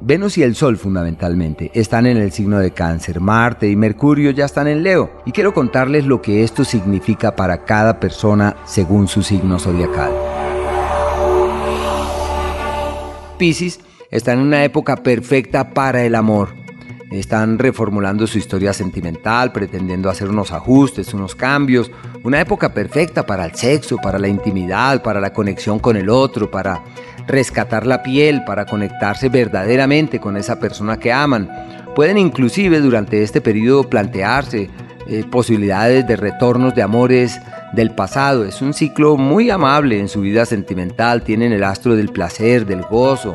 Venus y el Sol fundamentalmente están en el signo de cáncer, Marte y Mercurio ya están en Leo y quiero contarles lo que esto significa para cada persona según su signo zodiacal. Piscis está en una época perfecta para el amor. Están reformulando su historia sentimental, pretendiendo hacer unos ajustes, unos cambios. Una época perfecta para el sexo, para la intimidad, para la conexión con el otro, para rescatar la piel para conectarse verdaderamente con esa persona que aman. Pueden inclusive durante este periodo plantearse eh, posibilidades de retornos de amores del pasado. Es un ciclo muy amable en su vida sentimental. Tienen el astro del placer, del gozo,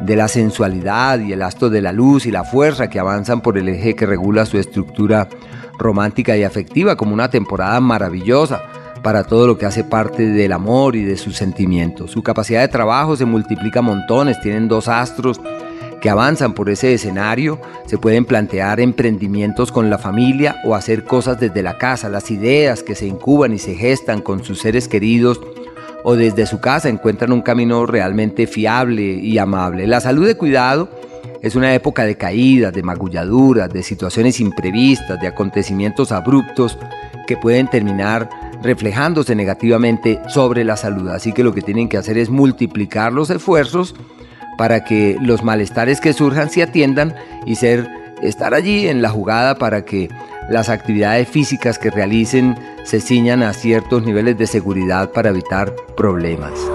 de la sensualidad y el astro de la luz y la fuerza que avanzan por el eje que regula su estructura romántica y afectiva como una temporada maravillosa para todo lo que hace parte del amor y de sus sentimientos. Su capacidad de trabajo se multiplica montones, tienen dos astros que avanzan por ese escenario, se pueden plantear emprendimientos con la familia o hacer cosas desde la casa, las ideas que se incuban y se gestan con sus seres queridos o desde su casa encuentran un camino realmente fiable y amable. La salud de cuidado es una época de caídas, de magulladuras, de situaciones imprevistas, de acontecimientos abruptos que pueden terminar reflejándose negativamente sobre la salud. Así que lo que tienen que hacer es multiplicar los esfuerzos para que los malestares que surjan se atiendan y ser estar allí en la jugada para que las actividades físicas que realicen se ciñan a ciertos niveles de seguridad para evitar problemas.